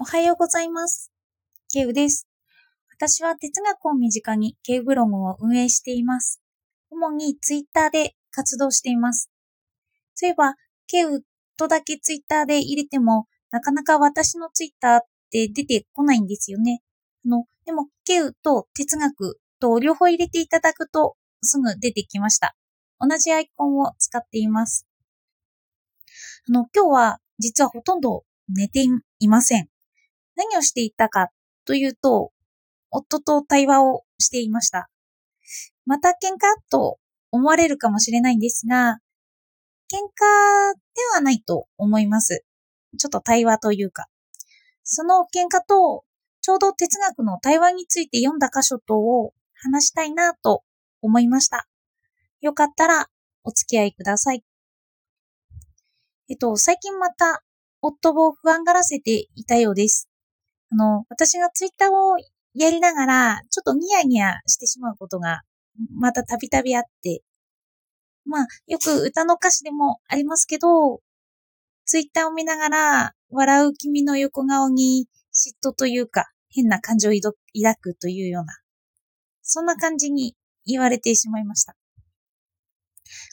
おはようございます。ケウです。私は哲学を身近にケウブログを運営しています。主にツイッターで活動しています。そういえば、ケウとだけツイッターで入れても、なかなか私のツイッターって出てこないんですよね。あの、でも、ケウと哲学と両方入れていただくとすぐ出てきました。同じアイコンを使っています。あの、今日は実はほとんど寝ていません。何をしていたかというと、夫と対話をしていました。また喧嘩と思われるかもしれないんですが、喧嘩ではないと思います。ちょっと対話というか。その喧嘩と、ちょうど哲学の対話について読んだ箇所とを話したいなと思いました。よかったらお付き合いください。えっと、最近また夫を不安がらせていたようです。あの、私がツイッターをやりながら、ちょっとニヤニヤしてしまうことが、またたびたびあって、まあ、よく歌の歌詞でもありますけど、ツイッターを見ながら、笑う君の横顔に嫉妬というか、変な感情を抱くというような、そんな感じに言われてしまいました。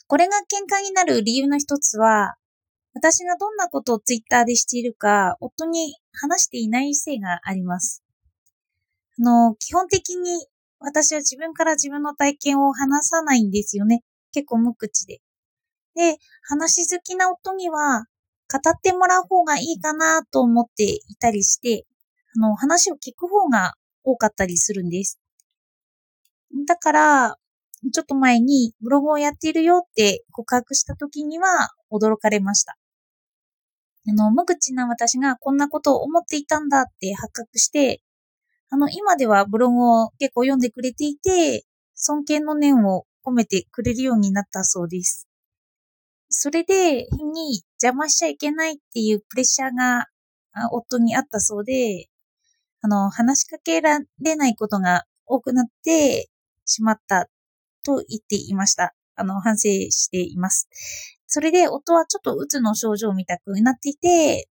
これが喧嘩になる理由の一つは、私がどんなことをツイッターでしているか、夫に話していないせいがあります。あの、基本的に私は自分から自分の体験を話さないんですよね。結構無口で。で、話好きな夫には、語ってもらう方がいいかなと思っていたりして、あの、話を聞く方が多かったりするんです。だから、ちょっと前にブログをやっているよって告白した時には驚かれました。あの、無口な私がこんなことを思っていたんだって発覚して、あの、今ではブログを結構読んでくれていて、尊敬の念を込めてくれるようになったそうです。それで、変に邪魔しちゃいけないっていうプレッシャーが夫にあったそうで、あの、話しかけられないことが多くなってしまったと言っていました。あの、反省しています。それで夫はちょっとうつの症状みたくなっていて、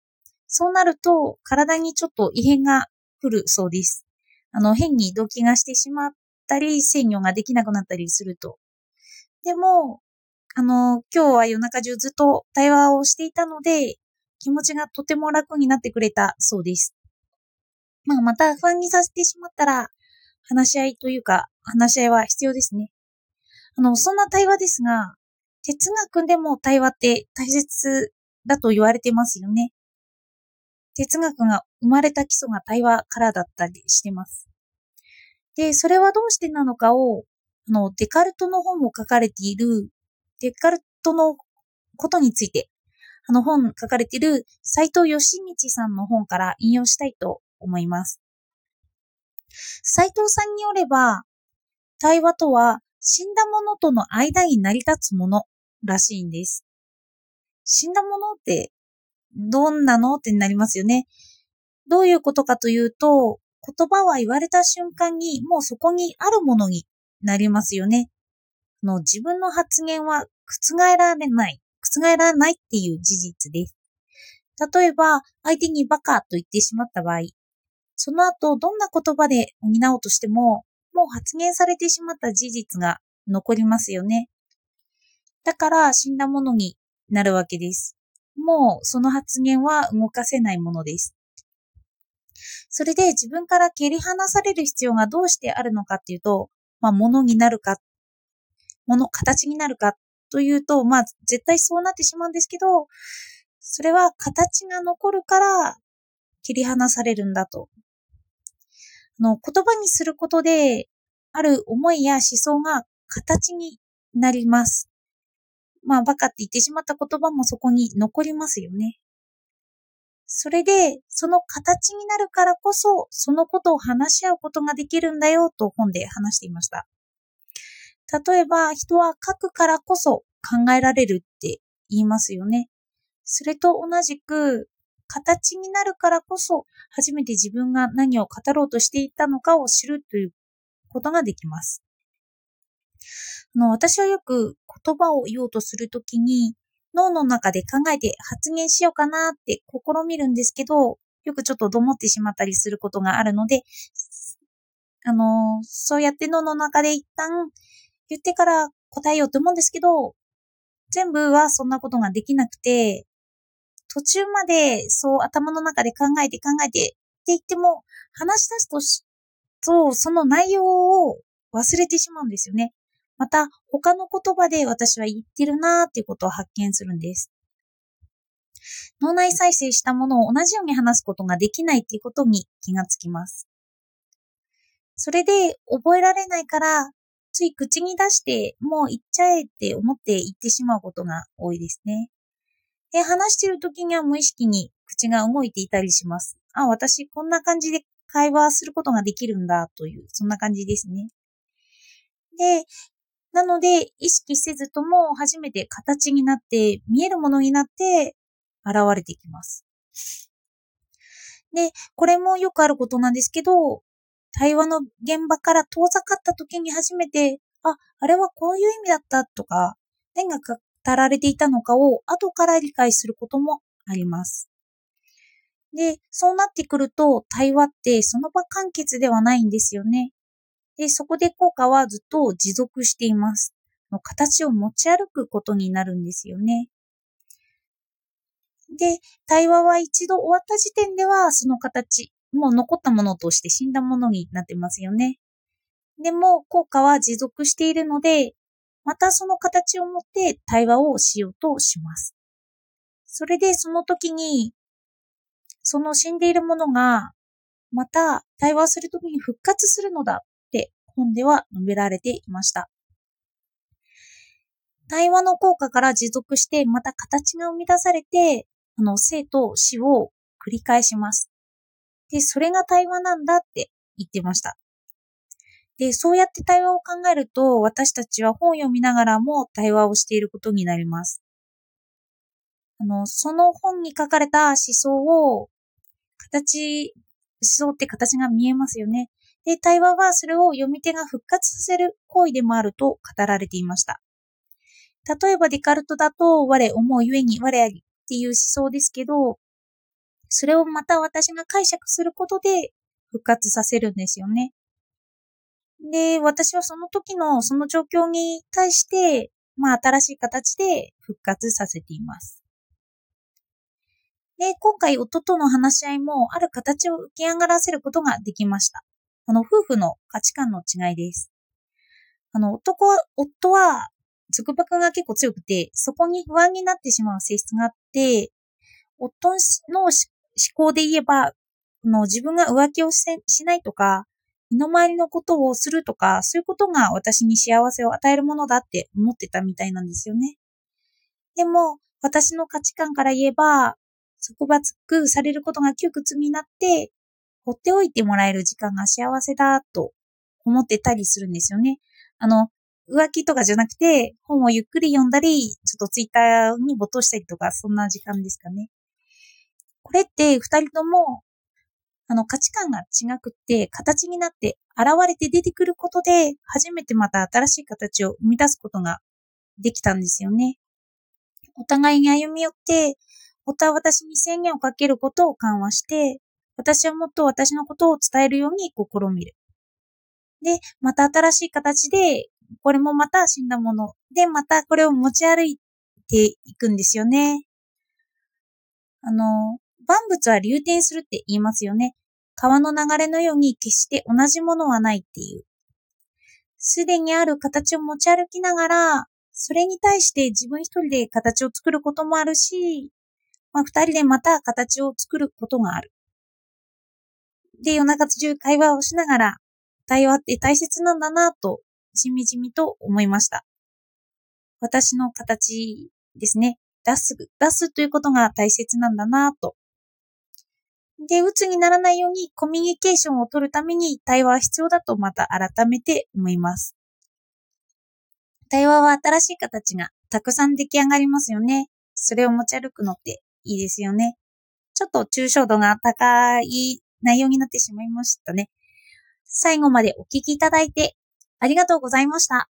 そうなると体にちょっと異変が来るそうです。あの、変に動悸がしてしまったり、制御ができなくなったりすると。でも、あの、今日は夜中中ずっと対話をしていたので、気持ちがとても楽になってくれたそうです。まあ、また不安にさせてしまったら、話し合いというか、話し合いは必要ですね。あの、そんな対話ですが、哲学でも対話って大切だと言われてますよね。哲学が生まれた基礎が対話からだったりしてます。で、それはどうしてなのかを、あの、デカルトの本を書かれている、デカルトのことについて、あの本書かれている斎藤義道さんの本から引用したいと思います。斎藤さんによれば、対話とは死んだものとの間に成り立つものらしいんです。死んだものってどんなのってなりますよね。どういうことかというと、言葉は言われた瞬間にもうそこにあるものになりますよね。の自分の発言は覆られない、覆らないっていう事実です。例えば、相手にバカと言ってしまった場合、その後どんな言葉で補おうとしても、もう発言されてしまった事実が残りますよね。だから死んだものになるわけです。もうその発言は動かせないものです。それで自分から蹴り離される必要がどうしてあるのかっていうと、まあ、物になるか、物、形になるかというと、まあ、絶対そうなってしまうんですけど、それは形が残るから切り離されるんだと。あの、言葉にすることで、ある思いや思想が形になります。まあ、バカって言ってしまった言葉もそこに残りますよね。それで、その形になるからこそ、そのことを話し合うことができるんだよと本で話していました。例えば、人は書くからこそ考えられるって言いますよね。それと同じく、形になるからこそ、初めて自分が何を語ろうとしていたのかを知るということができます。あの私はよく言葉を言おうとするときに、脳の中で考えて発言しようかなって試みるんですけど、よくちょっとどもってしまったりすることがあるので、あの、そうやって脳の中で一旦言ってから答えようと思うんですけど、全部はそんなことができなくて、途中までそう頭の中で考えて考えてって言っても、話し出すとし、と、その内容を忘れてしまうんですよね。また、他の言葉で私は言ってるなーっていうことを発見するんです。脳内再生したものを同じように話すことができないっていうことに気がつきます。それで覚えられないから、つい口に出してもう言っちゃえって思って言ってしまうことが多いですね。で、話してる時には無意識に口が動いていたりします。あ、私こんな感じで会話することができるんだという、そんな感じですね。で、なので、意識せずとも初めて形になって、見えるものになって現れてきます。で、これもよくあることなんですけど、対話の現場から遠ざかった時に初めて、あ、あれはこういう意味だったとか、何が語られていたのかを後から理解することもあります。で、そうなってくると、対話ってその場完結ではないんですよね。で、そこで効果はずっと持続しています。の形を持ち歩くことになるんですよね。で、対話は一度終わった時点では、その形、もう残ったものとして死んだものになってますよね。でも、効果は持続しているので、またその形を持って対話をしようとします。それでその時にその死んでいるものが、また対話するときに復活するのだ本では述べられていました。対話の効果から持続して、また形が生み出されて、あの、生と死を繰り返します。で、それが対話なんだって言ってました。で、そうやって対話を考えると、私たちは本を読みながらも対話をしていることになります。あの、その本に書かれた思想を形、思想って形が見えますよね。で、対話はそれを読み手が復活させる行為でもあると語られていました。例えばデカルトだと、我思うゆえに我ありっていう思想ですけど、それをまた私が解釈することで復活させるんですよね。で、私はその時のその状況に対して、まあ新しい形で復活させています。で、今回夫との話し合いもある形を浮き上がらせることができました。あの、夫婦の価値観の違いです。あの、男は、夫は、束縛が結構強くて、そこに不安になってしまう性質があって、夫の思考で言えば、の自分が浮気をしないとか、身の回りのことをするとか、そういうことが私に幸せを与えるものだって思ってたみたいなんですよね。でも、私の価値観から言えば、束縛されることが窮屈になって、放っておいてもらえる時間が幸せだと思ってたりするんですよね。あの、浮気とかじゃなくて、本をゆっくり読んだり、ちょっとツイッターに没頭したりとか、そんな時間ですかね。これって二人とも、あの価値観が違くって、形になって現れて出てくることで、初めてまた新しい形を生み出すことができたんですよね。お互いに歩み寄って、夫は私に制限をかけることを緩和して、私はもっと私のことを伝えるように試みる。で、また新しい形で、これもまた死んだもの。で、またこれを持ち歩いていくんですよね。あの、万物は流転するって言いますよね。川の流れのように決して同じものはないっていう。すでにある形を持ち歩きながら、それに対して自分一人で形を作ることもあるし、まあ、二人でまた形を作ることがある。で、夜中中会話をしながら、対話って大切なんだなと、しみじみと思いました。私の形ですね。出す、出すということが大切なんだなと。で、鬱にならないようにコミュニケーションを取るために対話は必要だとまた改めて思います。対話は新しい形がたくさん出来上がりますよね。それを持ち歩くのっていいですよね。ちょっと抽象度が高い内容になってしまいましたね。最後までお聞きいただいてありがとうございました。